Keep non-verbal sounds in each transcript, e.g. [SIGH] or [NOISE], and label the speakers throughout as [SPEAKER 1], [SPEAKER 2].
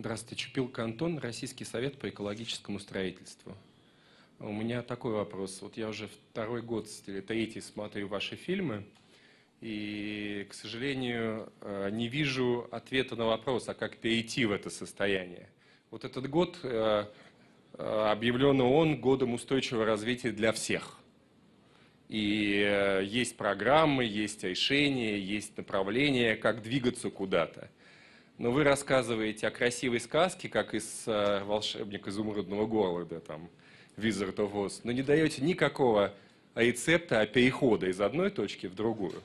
[SPEAKER 1] Здравствуйте, Чупилка Антон, Российский совет по экологическому строительству. У меня такой вопрос. Вот я уже второй год или третий смотрю ваши фильмы, и, к сожалению, э, не вижу ответа на вопрос, а как перейти в это состояние. Вот этот год э, э, объявлен ООН годом устойчивого развития для всех. И есть программы, есть решения, есть направления, как двигаться куда-то. Но вы рассказываете о красивой сказке, как из «Волшебника изумрудного города», там, Wizard of Oz, но не даете никакого рецепта перехода из одной точки в другую.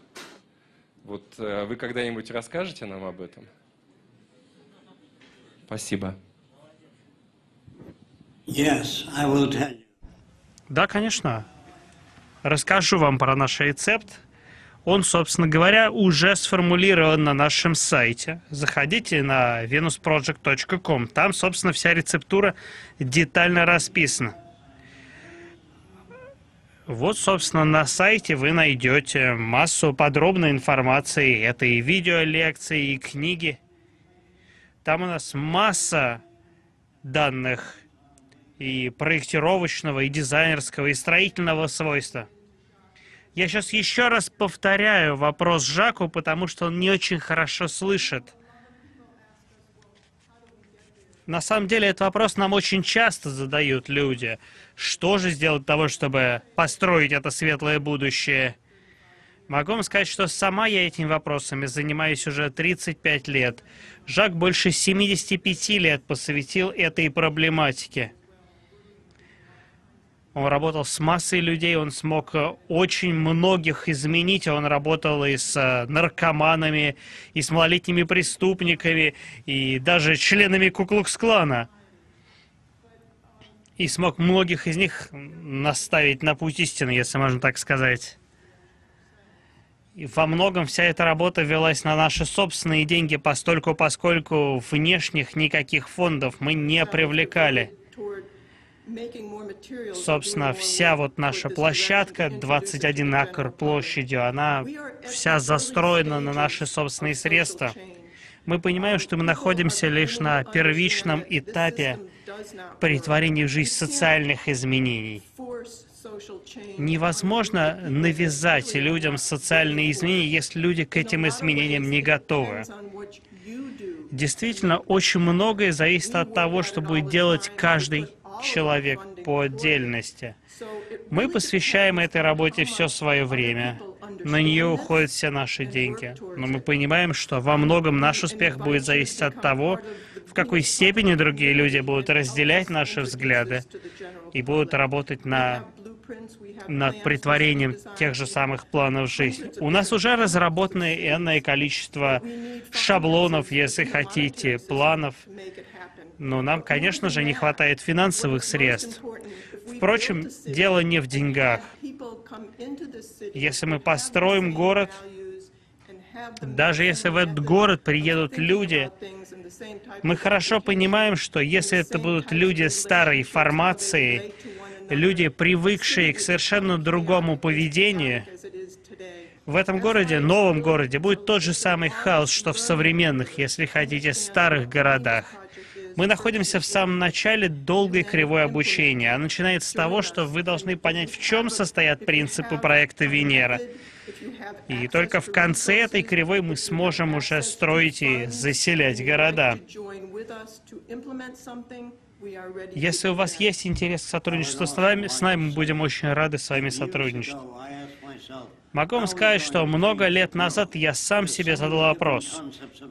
[SPEAKER 1] Вот э, вы когда-нибудь расскажете нам об этом? Спасибо.
[SPEAKER 2] Yes, I will tell you.
[SPEAKER 3] Да, конечно. Расскажу вам про наш рецепт. Он, собственно говоря, уже сформулирован на нашем сайте. Заходите на venusproject.com. Там, собственно, вся рецептура детально расписана. Вот, собственно, на сайте вы найдете массу подробной информации. Это и видеолекции, и книги. Там у нас масса данных и проектировочного, и дизайнерского, и строительного свойства. Я сейчас еще раз повторяю вопрос Жаку, потому что он не очень хорошо слышит. На самом деле, этот вопрос нам очень часто задают люди. Что же сделать для того, чтобы построить это светлое будущее? Могу вам сказать, что сама я этими вопросами занимаюсь уже 35 лет. Жак больше 75 лет посвятил этой проблематике. Он работал с массой людей, он смог э, очень многих изменить. Он работал и с э, наркоманами, и с малолетними преступниками, и даже членами Куклукс-клана. И смог многих из них наставить на путь истины, если можно так сказать. И во многом вся эта работа велась на наши собственные деньги, постольку поскольку внешних никаких фондов мы не привлекали. Собственно, вся вот наша площадка, 21 акр площадью, она вся застроена на наши собственные средства. Мы понимаем, что мы находимся лишь на первичном этапе притворения в жизнь социальных изменений. Невозможно навязать людям социальные изменения, если люди к этим изменениям не готовы. Действительно, очень многое зависит от того, что будет делать каждый человек по отдельности. Мы посвящаем этой работе все свое время. На нее уходят все наши деньги. Но мы понимаем, что во многом наш успех будет зависеть от того, в какой степени другие люди будут разделять наши взгляды и будут работать на над притворением тех же самых планов в жизнь. У нас уже разработано энное количество шаблонов, если хотите, планов, но нам, конечно же, не хватает финансовых средств. Впрочем, дело не в деньгах. Если мы построим город, даже если в этот город приедут люди, мы хорошо понимаем, что если это будут люди старой формации, люди, привыкшие к совершенно другому поведению, в этом городе, новом городе, будет тот же самый хаос, что в современных, если хотите, старых городах. Мы находимся в самом начале долгой кривой обучения. А начинается с того, что вы должны понять, в чем состоят принципы проекта Венера. И только в конце этой кривой мы сможем уже строить и заселять города. Если у вас есть интерес к сотрудничеству с нами, с нами мы будем очень рады с вами сотрудничать. Могу вам сказать, что много лет назад я сам себе задал вопрос,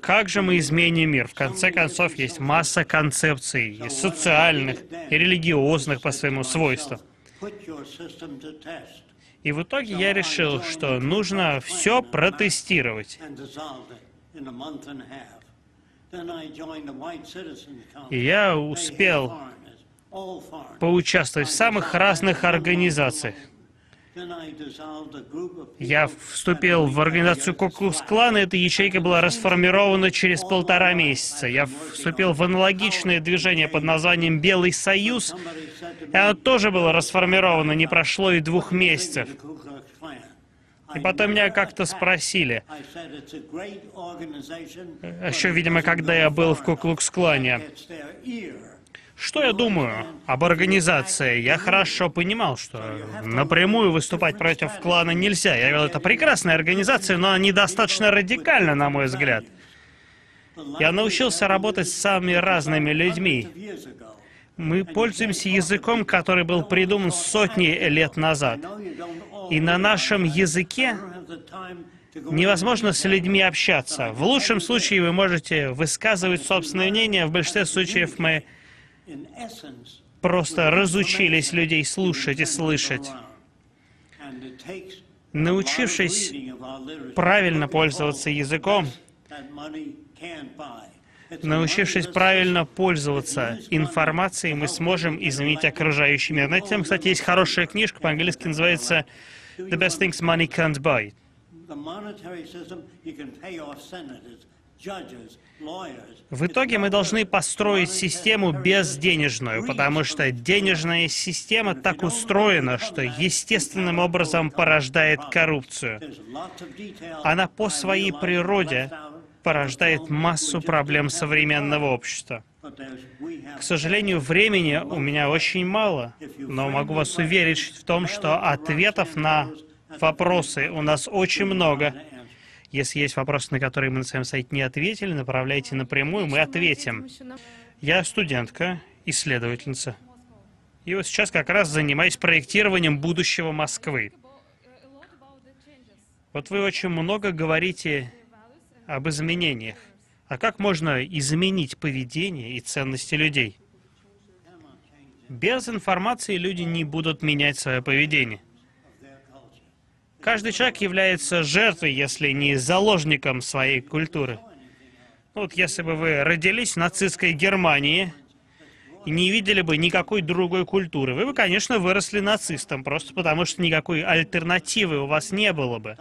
[SPEAKER 3] как же мы изменим мир? В конце концов, есть масса концепций, и социальных, и религиозных по своему свойству. И в итоге я решил, что нужно все протестировать. И я успел поучаствовать в самых разных организациях. Я вступил в организацию Куклус-клана, эта ячейка была расформирована через полтора месяца. Я вступил в аналогичное движение под названием «Белый союз», и оно тоже было расформировано, не прошло и двух месяцев. И потом меня как-то спросили,
[SPEAKER 2] organization,
[SPEAKER 3] еще, видимо, когда я был в. Куклукс-клане. Что я думаю об организации? Я хорошо понимал, что напрямую выступать против клана нельзя. Я говорил, это прекрасная организация, но недостаточно радикально, на мой взгляд. Я научился работать с самыми разными людьми. Мы пользуемся языком, который был придуман сотни лет назад. И на нашем языке невозможно с людьми общаться. В лучшем случае вы можете высказывать собственное мнение, в большинстве случаев мы просто разучились людей слушать и слышать. Научившись правильно пользоваться языком, научившись правильно пользоваться информацией, мы сможем изменить окружающий мир. На тему, кстати, есть хорошая книжка, по-английски называется «The best things money can't buy». В итоге мы должны построить систему безденежную, потому что денежная система так устроена, что естественным образом порождает коррупцию. Она по своей природе порождает массу проблем современного общества. К сожалению, времени у меня очень мало, но могу вас уверить в том, что ответов на вопросы у нас очень много. Если есть вопросы, на которые мы на своем сайте не ответили, направляйте напрямую, мы ответим. Я студентка, исследовательница. И вот сейчас как раз занимаюсь проектированием будущего Москвы. Вот вы очень много говорите об изменениях. А как можно изменить поведение и ценности людей? Без информации люди не будут менять свое поведение. Каждый человек является жертвой, если не заложником своей культуры. Ну Вот если бы вы родились в нацистской Германии и не видели бы никакой другой культуры, вы бы, конечно, выросли нацистом, просто потому что никакой альтернативы у вас не было бы.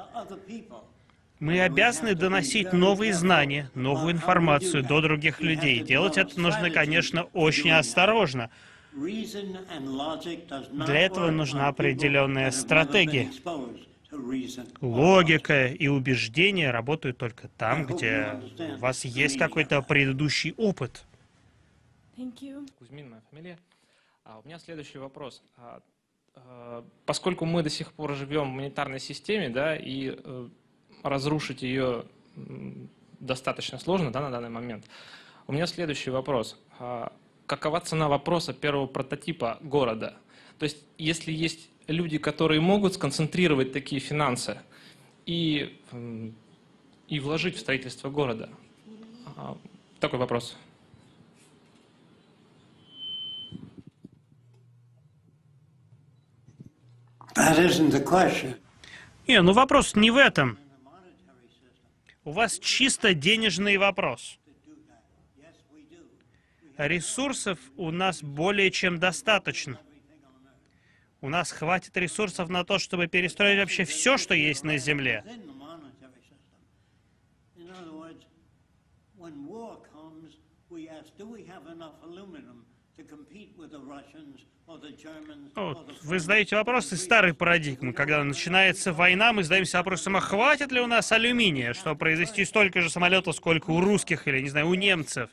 [SPEAKER 3] Мы обязаны доносить новые знания, новую информацию до других людей. Делать это нужно, конечно, очень осторожно. Для этого нужна определенная стратегия. Логика и убеждения работают только там, где у вас есть какой-то предыдущий опыт.
[SPEAKER 4] Кузьмин, моя фамилия. А, у меня следующий вопрос. А, а, поскольку мы до сих пор живем в монетарной системе, да, и э, разрушить ее достаточно сложно, да, на данный момент. У меня следующий вопрос. А, какова цена вопроса первого прототипа города? То есть, если есть люди, которые могут сконцентрировать такие финансы и, и вложить в строительство города, А, такой вопрос.
[SPEAKER 2] That isn't the question.
[SPEAKER 3] Не, ну вопрос не в этом. У вас чисто денежный вопрос. Ресурсов у нас более чем достаточно. У нас хватит ресурсов на то, чтобы перестроить вообще все, что есть на Земле. вы задаете
[SPEAKER 2] or
[SPEAKER 3] вопрос
[SPEAKER 2] the
[SPEAKER 3] из старой парадигмы. Когда начинается война, мы задаемся вопросом, а хватит ли у нас алюминия, чтобы произвести столько же самолетов, сколько у русских или, не знаю, у немцев.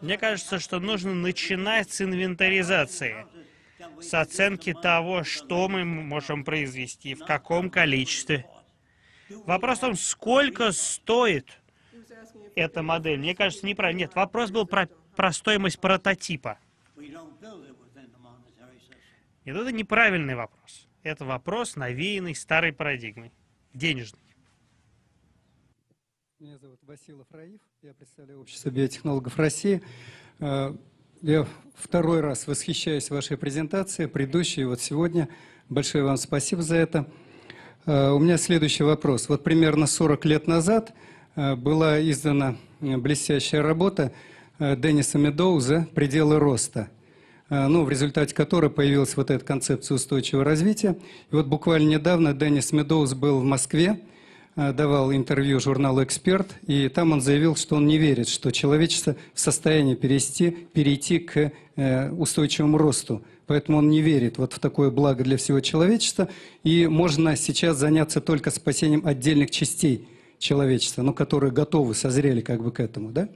[SPEAKER 3] Мне кажется, что нужно начинать с инвентаризации, с оценки того, что мы можем произвести, в каком количестве. Вопрос в том, сколько стоит эта модель. Мне кажется, неправильно. Нет, вопрос был про, про стоимость прототипа. Нет, это неправильный вопрос. Это вопрос, навеянный старой парадигмой, денежной.
[SPEAKER 5] Меня зовут Василов Раиф, я представляю Общество биотехнологов России. Э, Я второй раз восхищаюсь вашей презентацией, предыдущей, вот сегодня. Большое вам спасибо за это. Э, У меня следующий вопрос. Вот примерно 40 лет назад э, была издана блестящая работа Денниса Медоуза «Пределы роста», ну, в результате которой появилась вот эта концепция устойчивого развития. И вот буквально недавно Деннис Медоуз был в Москве, давал интервью журналу «Эксперт», и там он заявил, что он не верит, что человечество в состоянии перейти, перейти к э, устойчивому росту, поэтому он не верит вот в такое благо для всего человечества, и можно сейчас заняться только спасением отдельных частей человечества, ну, которые готовы, созрели как бы к этому, да?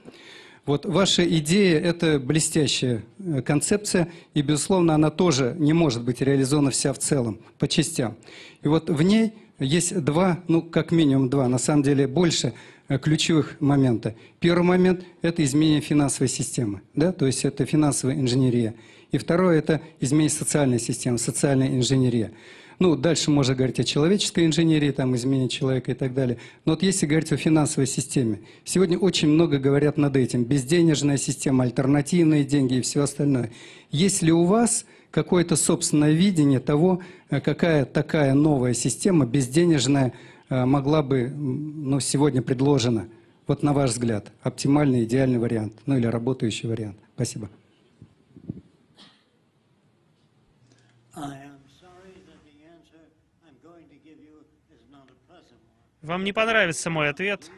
[SPEAKER 5] Вот ваша идея – это блестящая э, концепция, и, безусловно, она тоже не может быть реализована вся в целом, по частям. И вот в ней есть два, ну, как минимум два, на самом деле больше э, ключевых момента. Первый момент – это изменение финансовой системы, да, то есть это финансовая инженерия. И второе – это изменение социальной системы, социальная инженерия. Ну, дальше можно говорить о человеческой инженерии, там, измене человека и так далее. Но вот если говорить о финансовой системе, сегодня очень много говорят над этим. Безденежная система, альтернативные деньги и все остальное. Есть ли у вас какое-то собственное видение того, э, какая такая новая система, безденежная, э, могла бы, ну, сегодня предложена? Вот на ваш взгляд, оптимальный, идеальный вариант, ну или работающий вариант. Спасибо.
[SPEAKER 3] Вам не понравится мой ответ.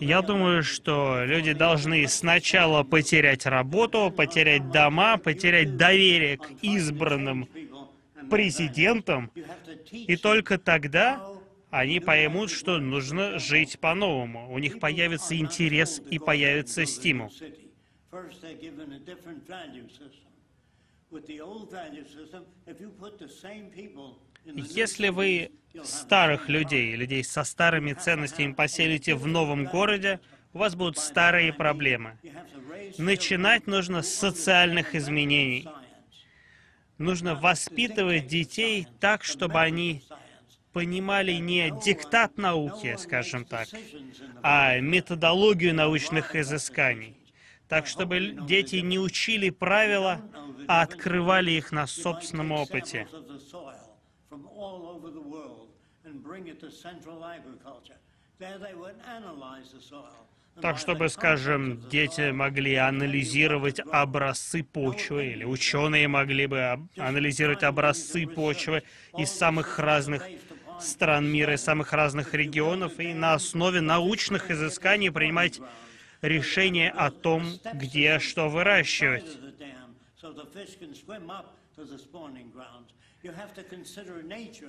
[SPEAKER 3] Я думаю, что люди должны сначала потерять работу, потерять дома, потерять доверие к избранным президентам, и только тогда они поймут, что нужно жить по-новому. У них появится интерес и появится стимул.
[SPEAKER 2] With the old value system, if you put the same people
[SPEAKER 3] Если вы старых людей, людей со старыми ценностями поселите в новом городе, у вас будут старые проблемы. Начинать нужно с социальных изменений. Нужно воспитывать детей так, чтобы они понимали не диктат науки, скажем так, а методологию научных изысканий. Так, чтобы дети не учили правила, а открывали их на собственном опыте.
[SPEAKER 2] From all over the world and bring it to central agriculture. There they would analyze the soil. And by
[SPEAKER 3] Так, чтобы, скажем, дети могли анализировать образцы почвы, или ученые могли бы анализировать образцы почвы из самых разных стран мира, из самых разных регионов, и на основе научных изысканий принимать решения о том, где что выращивать.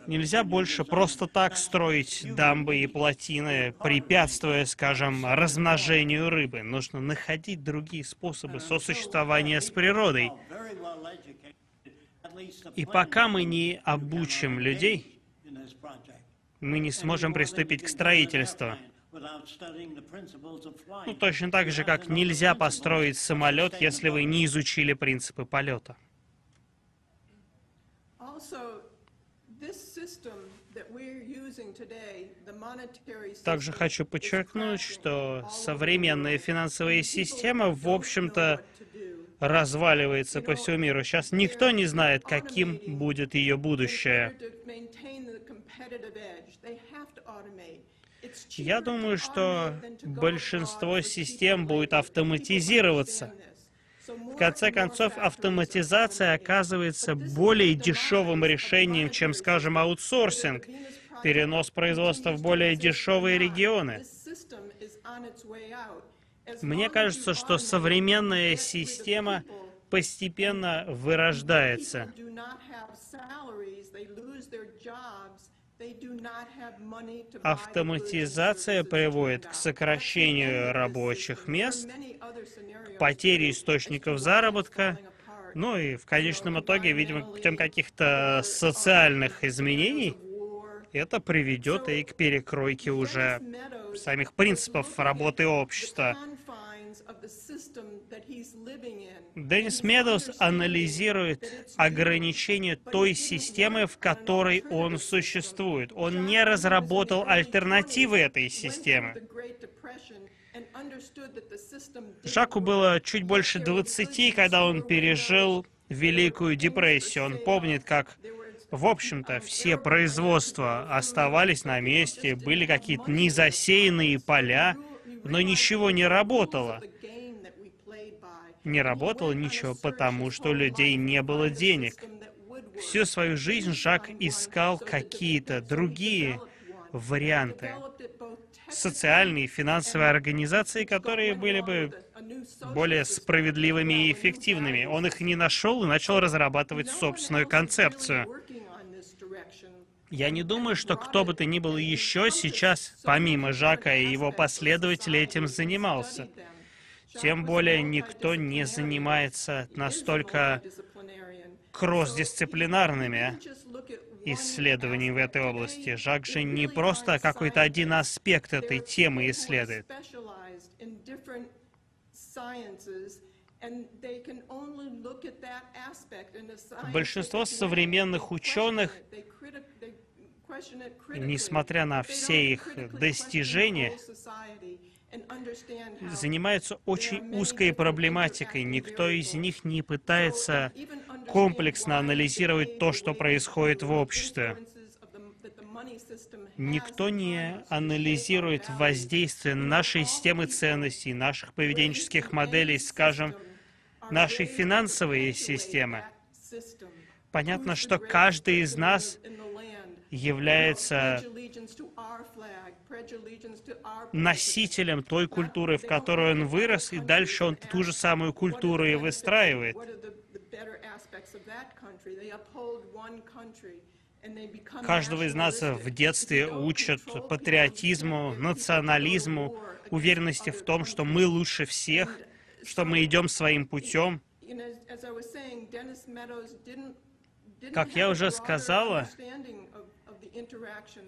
[SPEAKER 3] Нельзя больше просто так строить дамбы и плотины, препятствуя, скажем, размножению рыбы. Нужно находить другие способы сосуществования с природой. И пока мы не обучим людей, мы не сможем приступить к строительству. Ну, точно так же, как нельзя построить самолет, если вы не изучили принципы полета. Также хочу подчеркнуть, что современная финансовая система, в общем-то, разваливается по всему миру. Сейчас никто не знает, каким будет ее будущее. Я думаю, что большинство систем будет автоматизироваться. В конце концов, автоматизация оказывается более дешевым решением, чем, скажем, аутсорсинг, перенос производства в более дешевые регионы. Мне кажется, что современная система постепенно вырождается. Автоматизация приводит к сокращению рабочих мест,
[SPEAKER 6] to
[SPEAKER 3] источников заработка, ну и в конечном итоге, видимо, путем каких-то социальных изменений, это приведет и к перекройке уже самих принципов работы общества. Деннис Медоуз анализирует ограничения той системы, в которой он существует. Он не разработал альтернативы этой системы. Жаку было чуть больше 20, когда он пережил Великую депрессию. Он помнит, как, в общем-то, все производства оставались на месте, были какие-то незасеянные поля, но ничего не работало. Не работало ничего, потому что у людей не было денег. Всю свою жизнь Жак искал какие-то другие варианты. Социальные и финансовые организации, которые были бы более справедливыми и эффективными. Он их не нашел и начал разрабатывать собственную концепцию. Я не думаю, что кто бы то ни был еще сейчас, помимо Жака и его последователей, этим занимался. Тем более никто не занимается настолько кросс-дисциплинарными исследованиями в этой области. Жак же не просто какой-то один аспект этой темы исследует. Большинство современных ученых, несмотря на все их достижения, занимаются очень узкой проблематикой. Никто из них не пытается комплексно анализировать то, что происходит в обществе. Никто не анализирует воздействие нашей системы ценностей, наших поведенческих моделей, скажем, нашей финансовой системы. Понятно, что каждый из нас является носителем той культуры, в которой он вырос, и дальше он ту же самую культуру и выстраивает. Каждого из нас в детстве учат патриотизму, национализму, уверенности в том, что мы лучше всех, что мы идем своим путем. Как я уже сказала,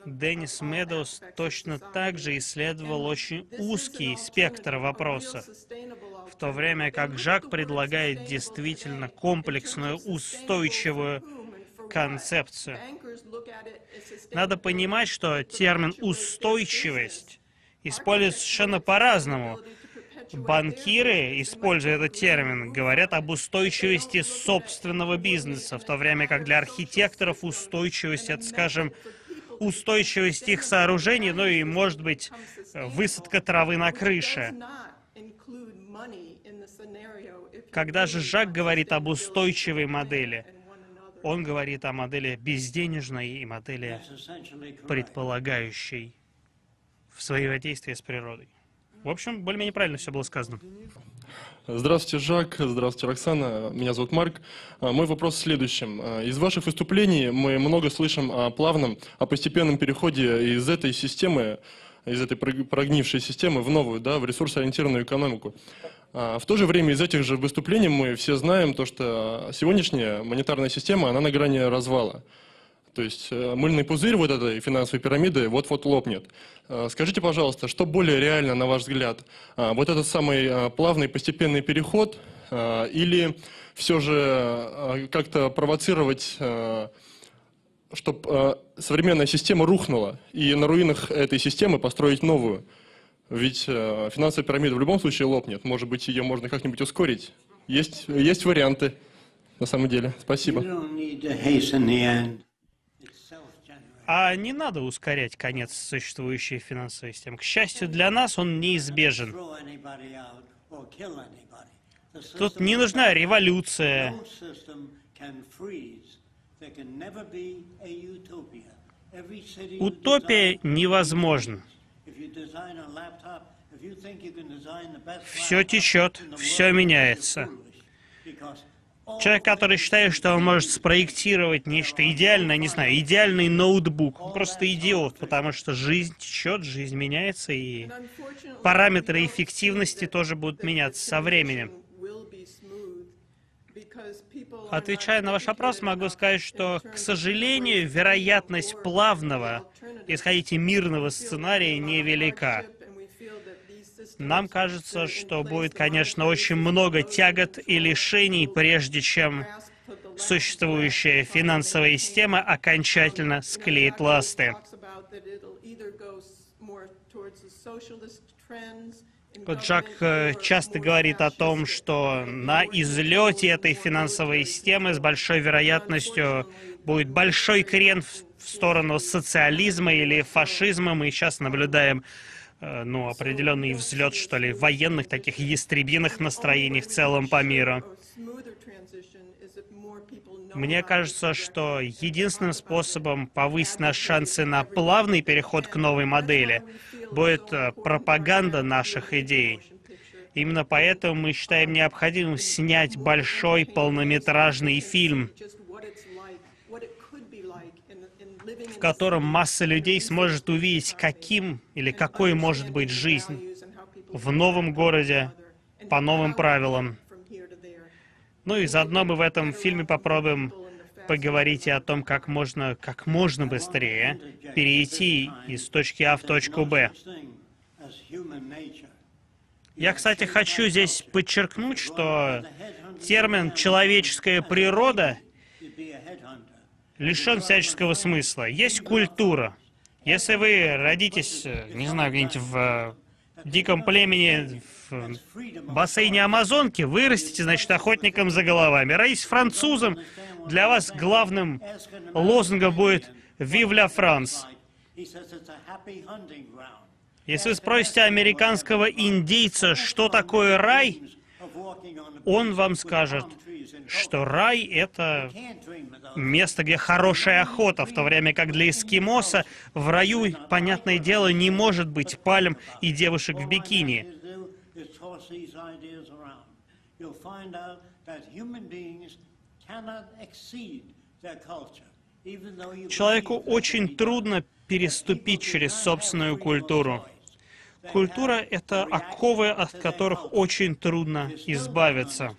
[SPEAKER 3] Деннис Медоуз точно так же исследовал очень узкий спектр вопросов, в то время как Жак предлагает действительно комплексную, устойчивую концепцию. Надо понимать, что термин «устойчивость» используется совершенно по-разному. Банкиры, используя этот термин, говорят об устойчивости собственного бизнеса, в то время как для архитекторов устойчивость — это, скажем, устойчивость их сооружений, ну и, может быть, высадка травы на крыше. Когда же Жак говорит об устойчивой модели, он говорит о модели безденежной и модели предполагающей взаимодействие с природой. В общем, более-менее правильно все было сказано.
[SPEAKER 7] Здравствуйте, Жак. Здравствуйте, Роксана. Меня зовут Марк. А, мой вопрос в следующем. А, из ваших выступлений мы много слышим о плавном, о постепенном переходе из этой системы, из этой прогнившей системы в новую, да, в ресурсоориентированную экономику. А, в то же время из этих же выступлений мы все знаем то, что монетарная монетарная система, она на грани развала. То есть э, мыльный пузырь вот этой финансовой пирамиды вот-вот лопнет. Э, скажите, пожалуйста, что более реально, на ваш взгляд? А, вот этот самый плавный постепенный переход или все же как-то провоцировать, чтобы современная система рухнула и на руинах этой системы построить новую? Ведь финансовая пирамида в любом случае лопнет. Может быть, ее можно как-нибудь ускорить? Есть, есть варианты, на самом деле. Спасибо.
[SPEAKER 3] А не надо ускорять конец существующей финансовой системы. К счастью для нас, он неизбежен. Тут не нужна революция. Утопия невозможна. Все течет, все меняется. Человек, который считает, что он может спроектировать нечто идеальное, не знаю, идеальный ноутбук, он просто идиот, потому что жизнь течет, жизнь меняется, и параметры эффективности тоже будут меняться со временем. Отвечая на ваш вопрос, могу сказать, что, к сожалению, вероятность плавного, исходите мирного сценария невелика. Нам кажется, что будет, конечно, очень много тягот и лишений, прежде чем существующая финансовая система окончательно склеит ласты. Вот Жак э, часто говорит о том, что на излете этой финансовой системы с большой вероятностью будет большой крен в сторону социализма или фашизма. Мы сейчас наблюдаем Э, ну, определенный взлет, что ли, военных таких ястребиных настроений в целом по миру. Мне кажется, что единственным способом повысить наши шансы на плавный переход к новой модели будет э, пропаганда наших идей. Именно поэтому мы считаем необходимым снять большой полнометражный фильм, котором масса людей сможет увидеть, каким или какой может быть жизнь в новом городе по новым правилам. Ну и заодно мы в этом фильме попробуем поговорить и о том, как можно, как можно быстрее перейти из точки А в точку Б. Я, кстати, хочу здесь подчеркнуть, что термин «человеческая природа» лишен всяческого смысла. Есть культура. Если вы родитесь, э, не знаю, где-нибудь в э, диком племени, в бассейне Амазонки, вырастите, значит, охотником за головами. Родитесь французом, для вас главным лозунгом будет
[SPEAKER 2] hunting ground.
[SPEAKER 3] Если вы спросите американского индейца, что такое рай, он вам скажет, что рай — это место, где хорошая охота, в то время как для эскимоса в раю, понятное дело, не может быть пальм и девушек в бикини. Человеку очень трудно переступить через собственную культуру. Культура — это оковы, от которых очень трудно избавиться.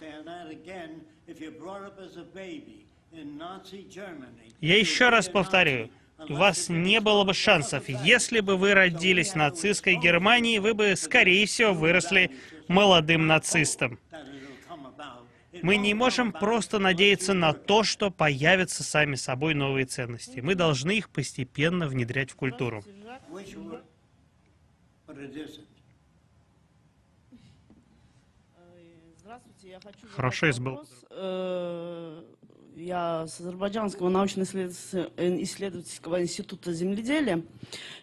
[SPEAKER 3] Я еще раз повторю, у вас не было бы шансов. Если бы вы родились в нацистской Германии, вы бы, скорее всего, выросли молодым нацистом. Мы не можем просто надеяться на то, что появятся сами собой новые ценности. Мы должны их постепенно внедрять в культуру.
[SPEAKER 8] Я
[SPEAKER 3] Хорошо, если был
[SPEAKER 8] Я с Азербайджанского научно-исследовательского института земледелия.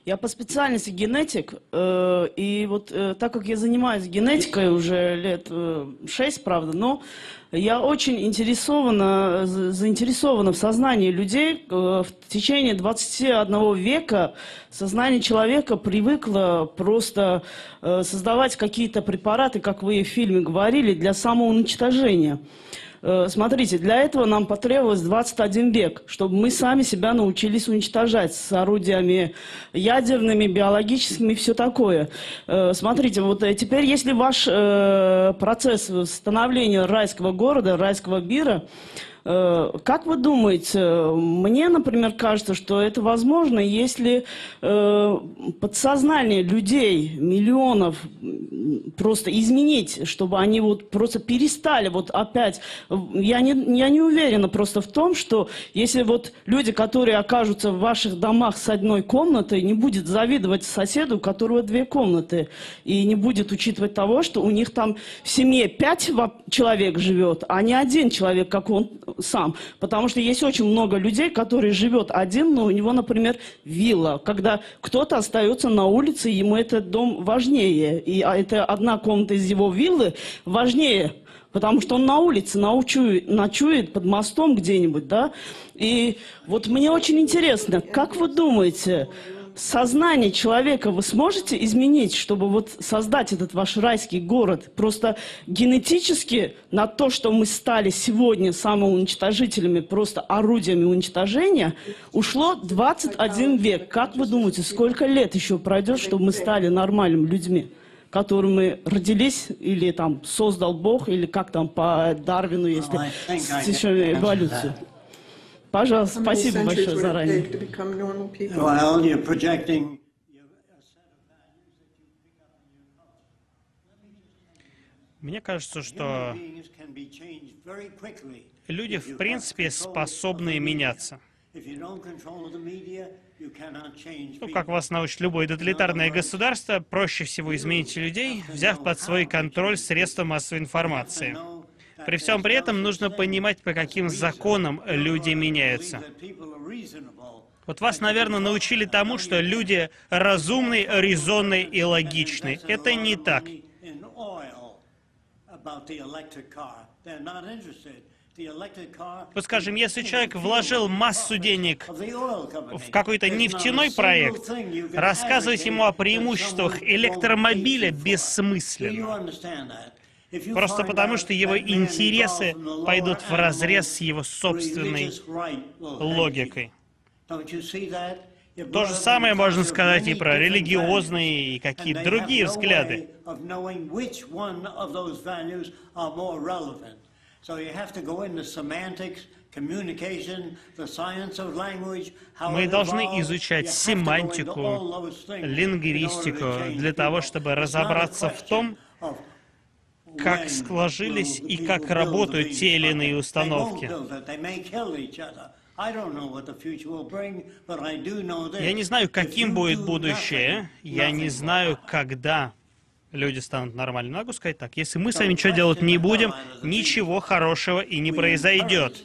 [SPEAKER 8] Я по специальности генетик, э, и вот э, так как я занимаюсь генетикой уже лет э, шесть, правда, но я очень интересована, за- заинтересована в сознании людей. В течение 21 века сознание человека привыкло просто создавать какие-то препараты, как вы в фильме говорили, для самоуничтожения. Э, Смотрите, для этого нам потребовалось 21 век, чтобы мы сами себя научились уничтожать с орудиями ядерными, биологическими и все такое. Э, Смотрите, вот э, теперь, если ваш процесс становления райского города, райского мира, как вы думаете, мне, например, кажется, что это возможно, если э, подсознание людей, миллионов, просто изменить, чтобы они вот просто перестали вот опять. Я не, я не уверена просто в том, что если вот люди, которые окажутся в ваших домах с одной комнатой, не будет завидовать соседу, у которого две комнаты, и не будет учитывать того, что у них там в семье пять человек живет, а не один человек, как он сам. Потому что есть очень много людей, которые живет один, но у него, например, вилла, когда кто-то остается на улице, ему этот дом важнее, и а это одна комната из его виллы важнее, потому что он на улице научует, ночует под мостом где-нибудь, да. И вот мне очень интересно, как вы думаете, сознание человека вы сможете изменить, чтобы вот создать этот ваш райский город? Просто генетически на то, что мы стали сегодня самоуничтожителями, просто орудиями уничтожения, ушло 21 век. Как вы думаете, сколько лет еще пройдет, чтобы мы стали нормальными людьми? которыми родились, или там создал Бог, или как там по Дарвину, если
[SPEAKER 2] can
[SPEAKER 8] еще эволюцию. Пожалуйста, спасибо большое заранее.
[SPEAKER 2] Well, you're projecting
[SPEAKER 3] Мне кажется, что люди, в принципе, способны меняться. Ну, как вас научит любое тоталитарное государство, проще всего изменить людей, взяв под свой контроль средства массовой информации. При всем при этом нужно понимать, по каким законам люди меняются. Вот вас, наверное, научили тому, что люди разумны, резонны и логичны. Это не так. Вот скажем, если человек вложил массу денег в какой-то нефтяной проект, рассказывать ему о преимуществах электромобиля бессмысленно. Просто потому, что его интересы пойдут в разрез с его собственной логикой. То же самое можно сказать и про религиозные и какие-то другие взгляды. Мы должны изучать семантику, лингвистику для того, чтобы разобраться в том, как сложились и как работают те или иные установки. Я не знаю, каким будет будущее, я не знаю, когда люди станут нормальными. Могу сказать так, если мы с вами ничего делать не будем, ничего хорошего и не произойдет.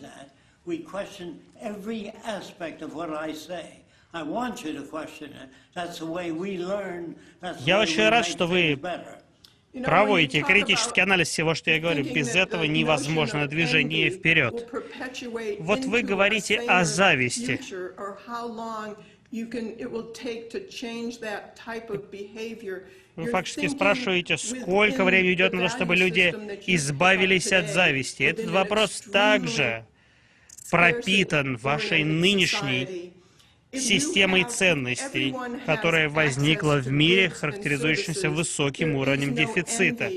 [SPEAKER 3] Я очень рад, что вы проводите критический анализ всего, что я говорю. Без этого невозможно движение вперед. Вот вы говорите о зависти. Вы фактически спрашиваете, сколько времени идет
[SPEAKER 6] the
[SPEAKER 3] на то, чтобы люди избавились от зависти. Этот вопрос также пропитан вашей нынешней системой ценностей, которая возникла в мире,
[SPEAKER 6] services,
[SPEAKER 3] высоким уровнем дефицита.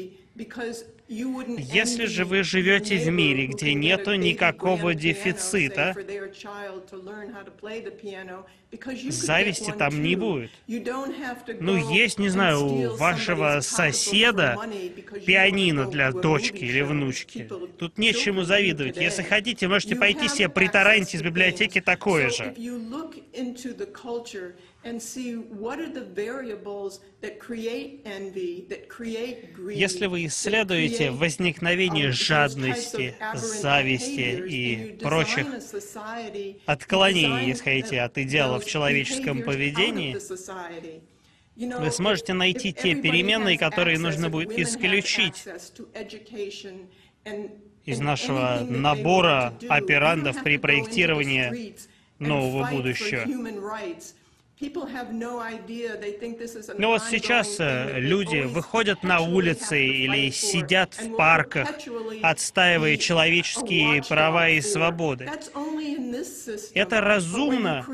[SPEAKER 3] Если же вы живете в мире, где нету никакого дефицита, зависти там не будет. Ну, есть, не знаю, у вашего соседа пианино для дочки или внучки. Тут нечему завидовать. Если хотите, можете пойти себе притаранить из библиотеки такое же. Если вы исследуете возникновение
[SPEAKER 6] um,
[SPEAKER 3] жадности, зависти и прочих отклонений, если хотите,
[SPEAKER 6] uh,
[SPEAKER 3] от идеалов
[SPEAKER 6] those
[SPEAKER 3] человеческом поведении, вы сможете найти те переменные, которые нужно будет исключить из нашего набора операндов при проектировании нового будущего. Ну вот сейчас э, люди выходят на улицы или сидят в парках, отстаивая человеческие права и свободы. Это разумно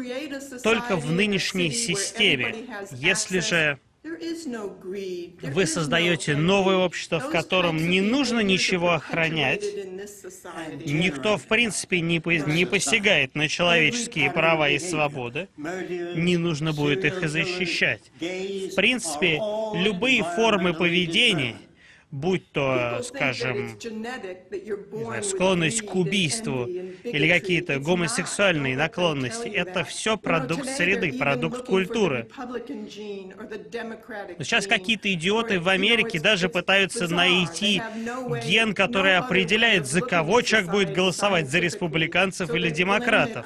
[SPEAKER 3] только в нынешней системе. Если же
[SPEAKER 6] there is no greed, there
[SPEAKER 3] вы создаете новое общество, в
[SPEAKER 6] Those
[SPEAKER 3] котором не нужно ничего охранять,
[SPEAKER 6] perpetuated in this society.
[SPEAKER 3] никто в принципе не, по- не посягает на человеческие права и свободы, не нужно будет их и защищать. В принципе, любые формы поведения, будь то, скажем, знаю, склонность к убийству или какие-то гомосексуальные наклонности, это все продукт среды, продукт культуры. Сейчас какие-то идиоты в Америке даже пытаются найти ген, который определяет, за кого человек будет голосовать, за республиканцев или демократов.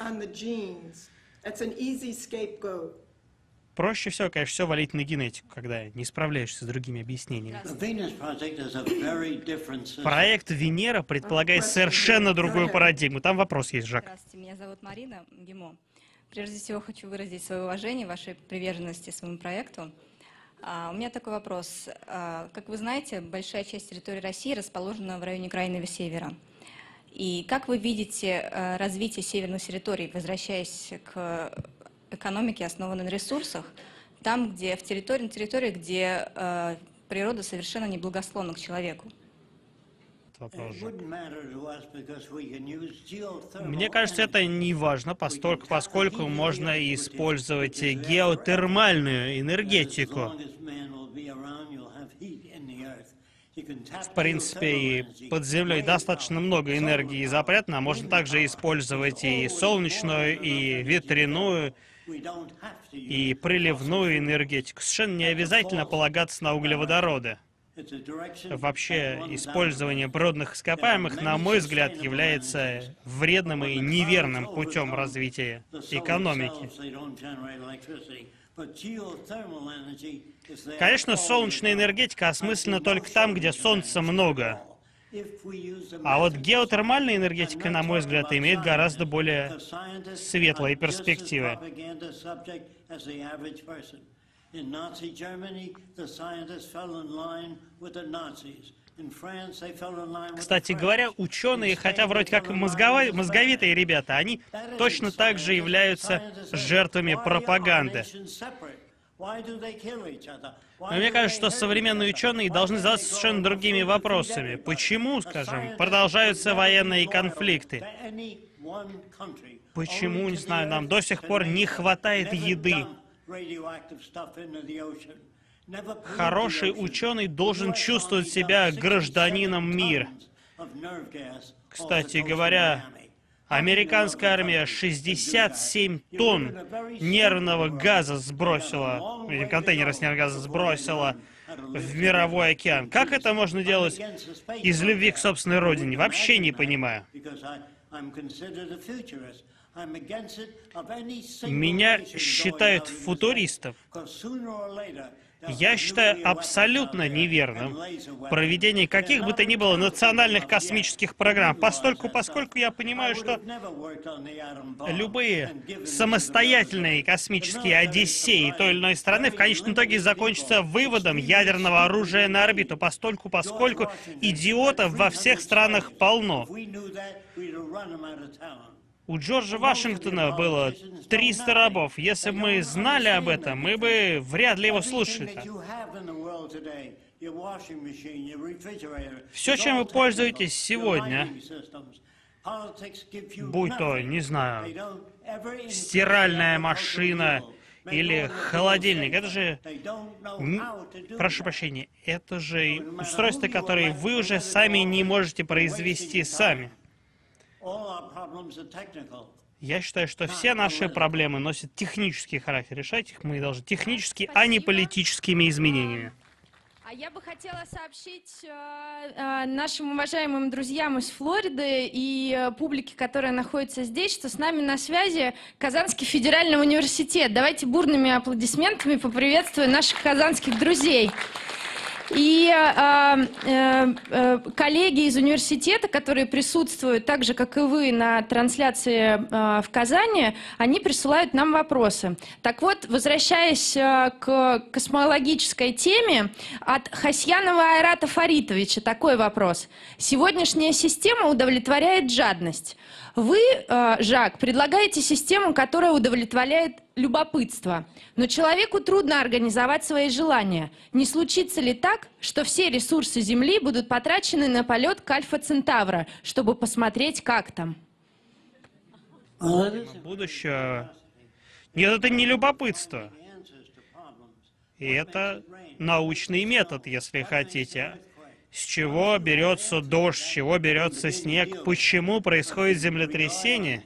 [SPEAKER 3] Проще всего, конечно, все валить на генетику, когда не справляешься с другими объяснениями. Проект Венера предполагает совершенно другую парадигму. Там вопрос есть, Жак.
[SPEAKER 9] Здравствуйте, меня зовут Марина Гимо. Прежде всего хочу выразить свое уважение, вашей приверженности своему проекту. А, у меня такой вопрос. А, как вы знаете, большая часть территории России расположена в районе крайнего севера. И как вы видите э, развитие северных территорий, возвращаясь к экономике, основанной на ресурсах, там, где в территории, на территории, где э, природа совершенно не благосклонна к человеку?
[SPEAKER 3] Мне кажется, это не важно, поскольку можно использовать геотермальную энергетику. В принципе, и под землей достаточно много энергии запретно, а можно также использовать и солнечную, и ветряную, И приливную энергетику. Совершенно не обязательно полагаться на углеводороды. Вообще, использование природных ископаемых, на мой взгляд, является вредным и неверным путем развития экономики. Конечно, солнечная энергетика осмыслена только там, где солнца много.
[SPEAKER 2] А вот геотермальная энергетика, на мой взгляд, имеет гораздо более светлые перспективы. Кстати говоря, ученые, хотя вроде как
[SPEAKER 3] the
[SPEAKER 2] мозговитые ребята, они точно так же
[SPEAKER 3] scientists.
[SPEAKER 2] являются жертвами
[SPEAKER 3] "Why are
[SPEAKER 2] пропаганды. Но мне кажется, что современные ученые должны
[SPEAKER 3] they
[SPEAKER 2] совершенно другими вопросами. Почему, скажем, продолжаются военные конфликты? Почему, не знаю, нам до сих пор не хватает еды? Хороший ученый должен чувствовать себя гражданином
[SPEAKER 3] 67
[SPEAKER 2] мира. Кстати говоря. Американская армия 67 тонн нервного газа сбросила, или контейнера с нервным газом сбросила в мировой океан. Как это можно делать из любви к собственной родине? Вообще не понимаю. Меня считают футуристом. Я считаю абсолютно неверным проведение каких бы то ни было национальных космических программ, постольку, поскольку я понимаю, что любые самостоятельные космические одиссеи той или иной страны в конечном итоге закончатся выводом ядерного оружия на орбиту, постольку, поскольку идиотов во всех странах полно. У Джорджа Вашингтона было 300 рабов. Если бы мы знали об этом, мы бы вряд ли его слушали. Все, чем вы пользуетесь сегодня, будь то, не знаю, стиральная машина или холодильник, это же, прошу прощения, это же устройства, которые вы уже сами не можете произвести сами. Я считаю, что все наши проблемы носят технический характер. Решать их мы должны технически, а не политическими изменениями.
[SPEAKER 10] А я бы хотела сообщить э, э, нашим уважаемым друзьям из Флориды и э, публике, которая находится здесь, что с нами на связи Казанский федеральный университет. Давайте бурными аплодисментами поприветствуем наших казанских друзей. И э, э, коллеги из университета, которые присутствуют так же, как и вы, на трансляции э, в Казани, они присылают нам вопросы. Так вот, возвращаясь э, к космологической теме, от Хасьянова Айрата Фаритовича такой вопрос. Сегодняшняя система удовлетворяет жадность. Вы, э, Жак, предлагаете систему, которая удовлетворяет любопытство. Но человеку трудно организовать свои желания. Не случится ли так, что все ресурсы Земли будут потрачены на полет к Альфа Центавра, чтобы посмотреть, как там?
[SPEAKER 2] Будущее... Нет, это не любопытство. И это научный метод, если хотите. С чего берется дождь, с чего берется снег, почему происходит землетрясение.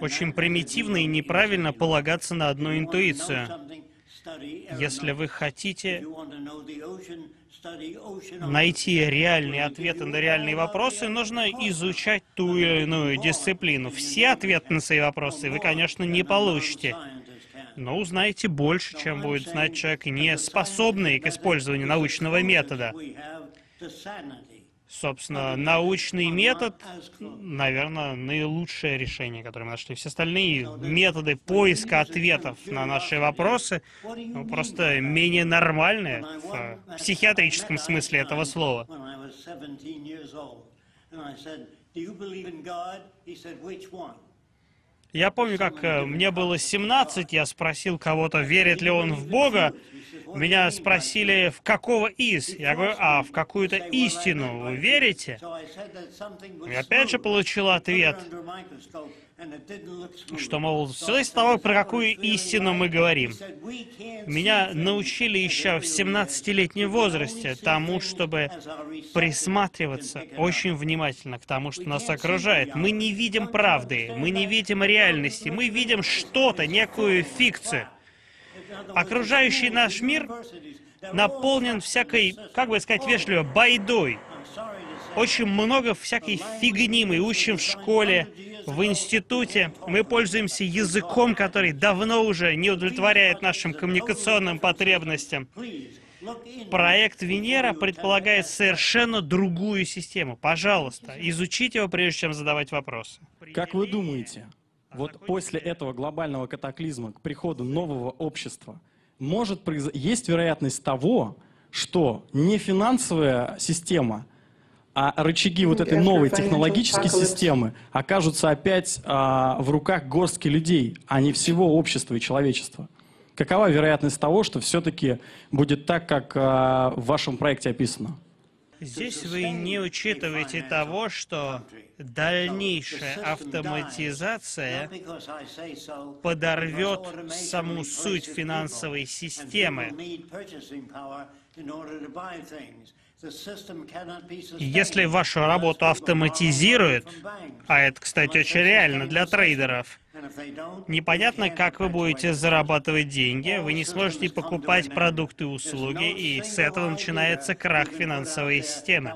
[SPEAKER 2] Очень примитивно и неправильно полагаться на одну интуицию. Если вы хотите найти реальные ответы на реальные вопросы, нужно изучать ту или иную дисциплину. Все ответы на свои вопросы вы, конечно, не получите, но узнаете больше, чем будет знать человек, не способный к использованию научного метода. Собственно, научный метод, наверное, наилучшее решение, которое мы нашли. Все остальные методы поиска ответов на наши вопросы ну, просто менее нормальные в психиатрическом смысле этого слова. Я помню, как э, мне было 17, я спросил кого-то, верит ли он в Бога. Меня спросили, в какого из? Я говорю, а, в какую-то истину вы верите? И опять же получил ответ, что, мол, все от того, про какую истину мы говорим. Меня научили еще в 17-летнем возрасте тому, чтобы присматриваться очень внимательно к тому, что нас окружает. Мы не видим правды, мы не видим реальности, мы видим что-то, некую фикцию. Окружающий наш мир наполнен всякой, как бы сказать вежливо, байдой. Очень много всякой фигни мы учим в школе, в институте. Мы пользуемся языком, который давно уже не удовлетворяет нашим коммуникационным потребностям.
[SPEAKER 3] Проект Венера предполагает совершенно другую систему. Пожалуйста, изучите его, прежде чем задавать вопросы.
[SPEAKER 11] Как вы думаете, вот после этого глобального катаклизма к приходу нового общества может произ... есть вероятность того, что не финансовая система, а рычаги вот этой новой технологической системы окажутся опять а, в руках горстки людей, а не всего общества и человечества. Какова вероятность того, что все-таки будет так, как а, в вашем проекте описано?
[SPEAKER 3] Здесь вы не учитываете того, что дальнейшая автоматизация подорвет саму суть финансовой системы. Если вашу работу автоматизируют, а это, кстати, очень реально для трейдеров, непонятно, как вы будете зарабатывать деньги, вы не сможете покупать продукты и услуги, и с этого начинается крах финансовой системы.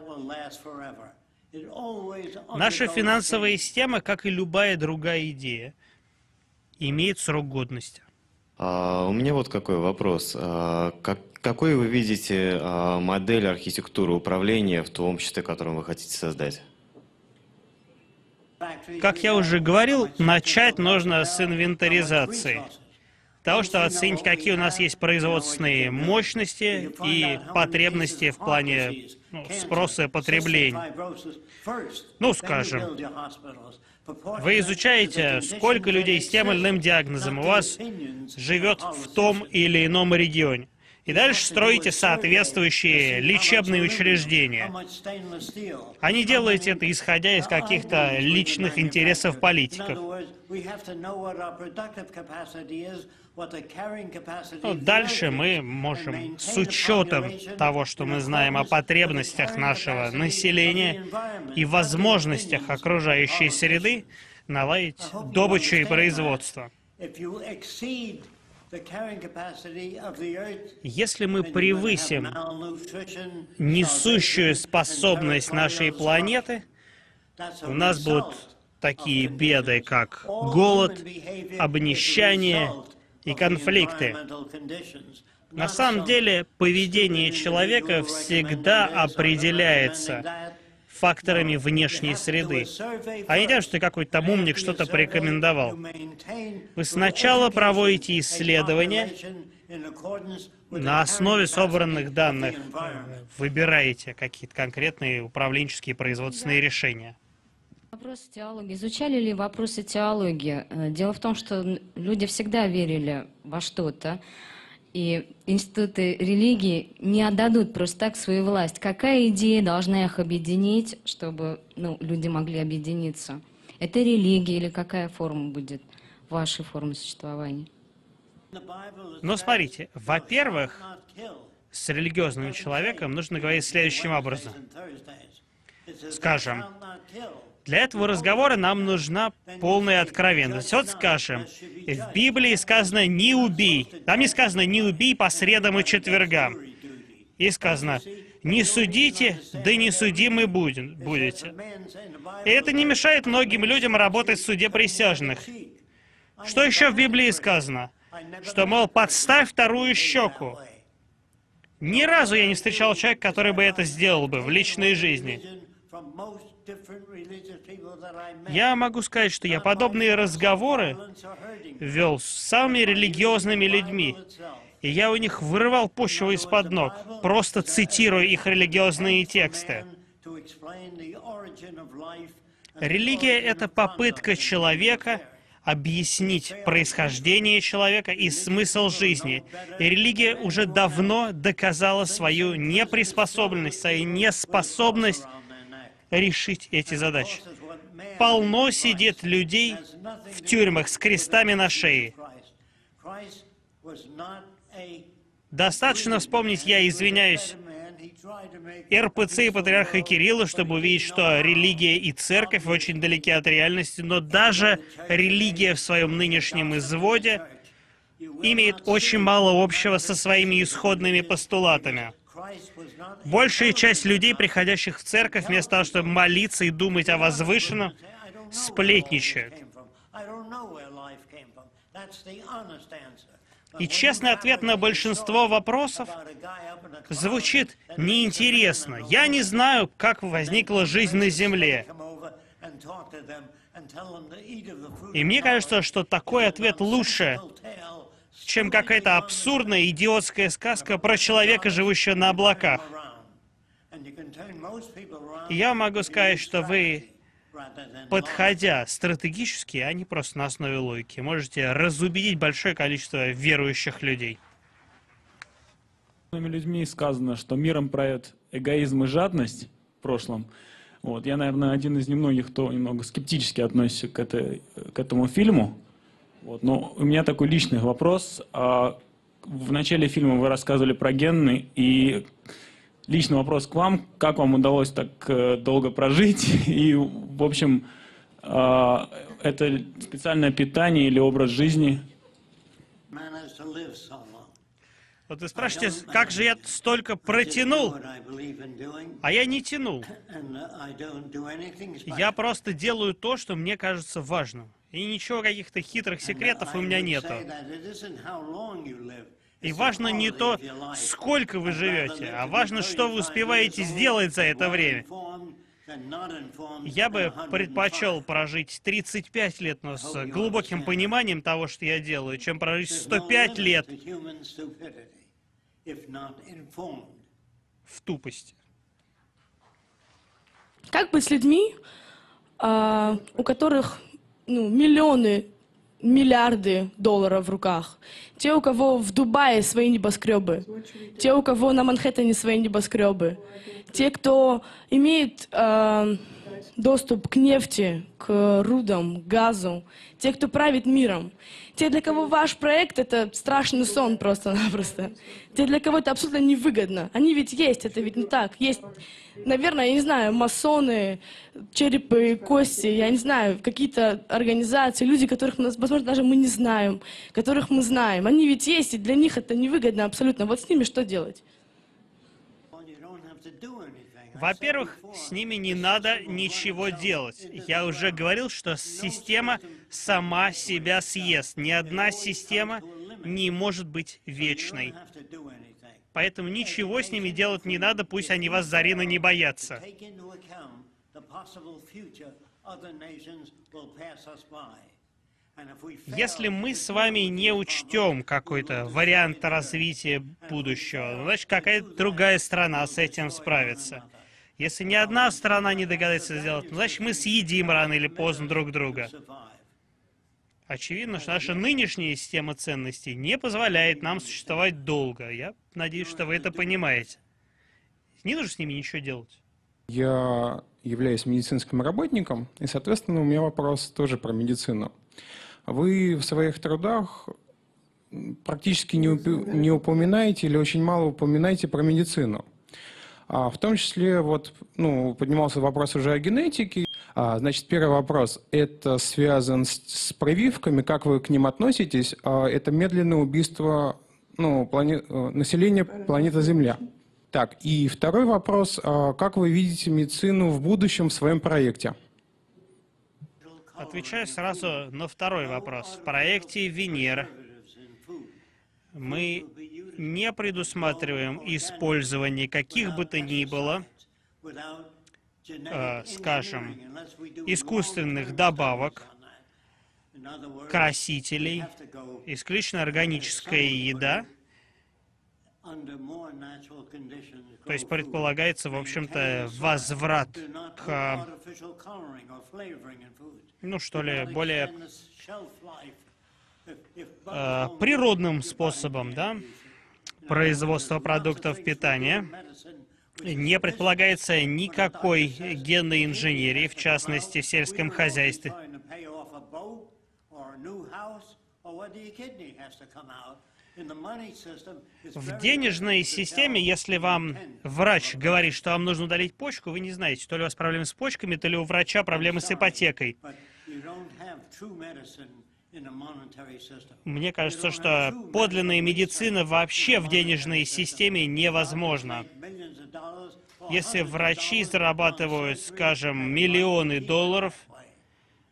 [SPEAKER 3] Наша финансовая система, как и любая другая идея, имеет срок годности.
[SPEAKER 12] А, у меня вот какой вопрос. А, как, какой вы видите а, модель архитектуры управления в том обществе, которое вы хотите создать?
[SPEAKER 3] Как я уже говорил, начать нужно с инвентаризации. Того, что оценить, какие у нас есть производственные мощности и потребности в плане ну, спроса и потребления. Ну, скажем, вы изучаете, сколько людей с тем или иным диагнозом у вас живет в том или ином регионе. И дальше строите соответствующие лечебные учреждения. А не делаете это, исходя из каких-то личных интересов политиков. Ну, дальше мы можем, с учетом того, что мы знаем о потребностях нашего населения и возможностях окружающей среды, наладить добычу и производство. Если мы превысим несущую способность нашей планеты, у нас будут такие беды, как голод, обнищание и конфликты. На самом деле, поведение человека всегда определяется факторами внешней среды, а не тем, что какой-то там умник что-то порекомендовал. Вы сначала проводите исследования, на основе собранных данных выбираете какие-то конкретные управленческие производственные решения.
[SPEAKER 13] Вопрос теологии. Изучали ли вопросы теологии? Э, дело в том, что люди всегда верили во что-то, и институты религии не отдадут просто так свою власть. Какая идея должна их объединить, чтобы ну, люди могли объединиться? Это религия или какая форма будет вашей формы существования?
[SPEAKER 3] Ну, смотрите, во-первых, с религиозным человеком нужно говорить следующим образом. Скажем, для этого разговора нам нужна полная откровенность. Вот скажем, в Библии сказано «не убей». Там не сказано «не убей по средам и четвергам». И сказано «не судите, да не судимы будете». И это не мешает многим людям работать в суде присяжных. Что еще в Библии сказано? Что, мол, подставь вторую щеку. Ни разу я не встречал человека, который бы это сделал бы в личной жизни. Я могу сказать, что я подобные разговоры вел с самыми религиозными людьми, и я у них вырывал почву из-под ног, просто цитируя их религиозные тексты. Религия — это попытка человека объяснить происхождение человека и смысл жизни. И религия уже давно доказала свою неприспособленность, свою неспособность решить эти задачи. Полно сидит людей в тюрьмах с крестами на шее. Достаточно вспомнить, я извиняюсь, РПЦ и патриарха Кирилла, чтобы увидеть, что религия и церковь очень далеки от реальности, но даже религия в своем нынешнем изводе имеет очень мало общего со своими исходными постулатами. Большая часть людей, приходящих в церковь, вместо того, чтобы молиться и думать о возвышенном, сплетничают. И честный ответ на большинство вопросов звучит неинтересно. Я не знаю, как возникла жизнь на Земле. И мне кажется, что такой ответ лучше, чем какая-то абсурдная идиотская сказка про человека, живущего на облаках. я могу сказать, что вы, подходя стратегически, а не просто на основе логики, можете разубедить большое количество верующих людей.
[SPEAKER 14] Людьми сказано, что миром правят эгоизм и жадность в прошлом. Вот. Я, наверное, один из немногих, кто немного скептически относится к, этой, к этому фильму. Вот. Но у меня такой личный вопрос. А В начале фильма вы рассказывали про генны, и личный вопрос к вам. Как вам удалось так э, долго прожить? [LAUGHS] И, в общем, а, это специальное питание или образ жизни?
[SPEAKER 3] Вот вы спрашиваете, как же я столько протянул, а я не тянул. Я просто делаю то, что мне кажется важным. И ничего, каких-то хитрых секретов у меня нету. И важно не то, сколько вы живете, а важно, что вы успеваете сделать за это время. Я бы предпочел прожить 35 лет, но с глубоким пониманием того, что я делаю, чем прожить 105 лет в тупости.
[SPEAKER 15] Как быть с людьми, а, у которых ну, миллионы, миллиарды долларов в руках? Те, у кого в Дубае свои небоскребы, те, у кого на Манхэттене свои небоскребы, те, кто имеет а, доступ к нефти, к рудам, газу, те, кто правит миром, те, для кого ваш проект — это страшный сон просто-напросто, те, для кого это абсолютно невыгодно. Они ведь есть, это ведь не так. Есть, наверное, я не знаю, масоны, черепы, кости, я не знаю, какие-то организации, люди, которых, возможно, даже мы не знаем, которых мы знаем. Они ведь есть, и для них это невыгодно абсолютно. Вот с ними что делать?
[SPEAKER 3] Во-первых, с ними не надо ничего делать. Я уже говорил, что система сама себя съест. Ни одна система не может быть вечной. Поэтому ничего с ними делать не надо, пусть они вас Зарина не боятся. Если мы с вами не учтем какой-то вариант развития будущего, значит, какая-то другая страна с этим справится. Если ни одна страна не догадается сделать, значит, мы съедим рано или поздно друг друга. Очевидно, что наша нынешняя система ценностей не позволяет нам существовать долго. Я надеюсь, что вы это понимаете. Не нужно с ними ничего делать.
[SPEAKER 16] Я являюсь медицинским работником, и, соответственно, у меня вопрос тоже про медицину. Вы в своих трудах практически не, упи- не упоминаете или очень мало упоминаете про медицину. А, в том числе, вот, ну, поднимался вопрос уже о генетике. А, значит, первый вопрос. Это связан с, с прививками, как вы к ним относитесь? А, это медленное убийство ну, плане- э, населения планеты Земля. Так, и второй вопрос. Как вы видите медицину в будущем в своем проекте?
[SPEAKER 3] Отвечаю сразу на второй вопрос. В проекте Венера мы не предусматриваем использование каких бы то ни было, э, скажем, искусственных добавок, красителей, исключительно органическая еда, то есть предполагается, в общем-то, возврат к, ну что ли, более э, природным способом, да, производства продуктов питания. Не предполагается никакой генной инженерии, в частности, в сельском хозяйстве. В денежной системе, если вам врач говорит, что вам нужно удалить почку, вы не знаете, то ли у вас проблемы с почками, то ли у врача проблемы с ипотекой. Мне кажется, что подлинная медицина вообще в денежной системе невозможна. Если врачи зарабатывают, скажем, миллионы долларов,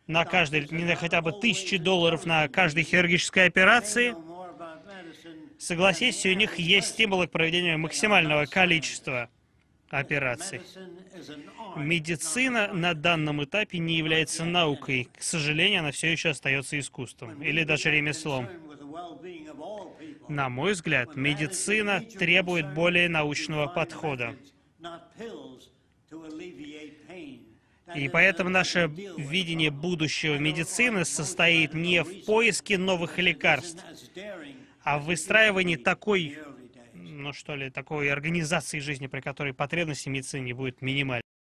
[SPEAKER 3] на каждый, не на хотя бы тысячи долларов на каждой хирургической операции, согласитесь, у них есть стимулы к проведению максимального количества операций. Медицина на данном этапе не является наукой. К сожалению, она все еще остается искусством или даже ремеслом. На мой взгляд, медицина требует более научного подхода. И поэтому наше видение будущего медицины состоит не в поиске новых лекарств, а в выстраивании такой, ну что ли, такой организации жизни, при которой потребности медицины будет минимальной.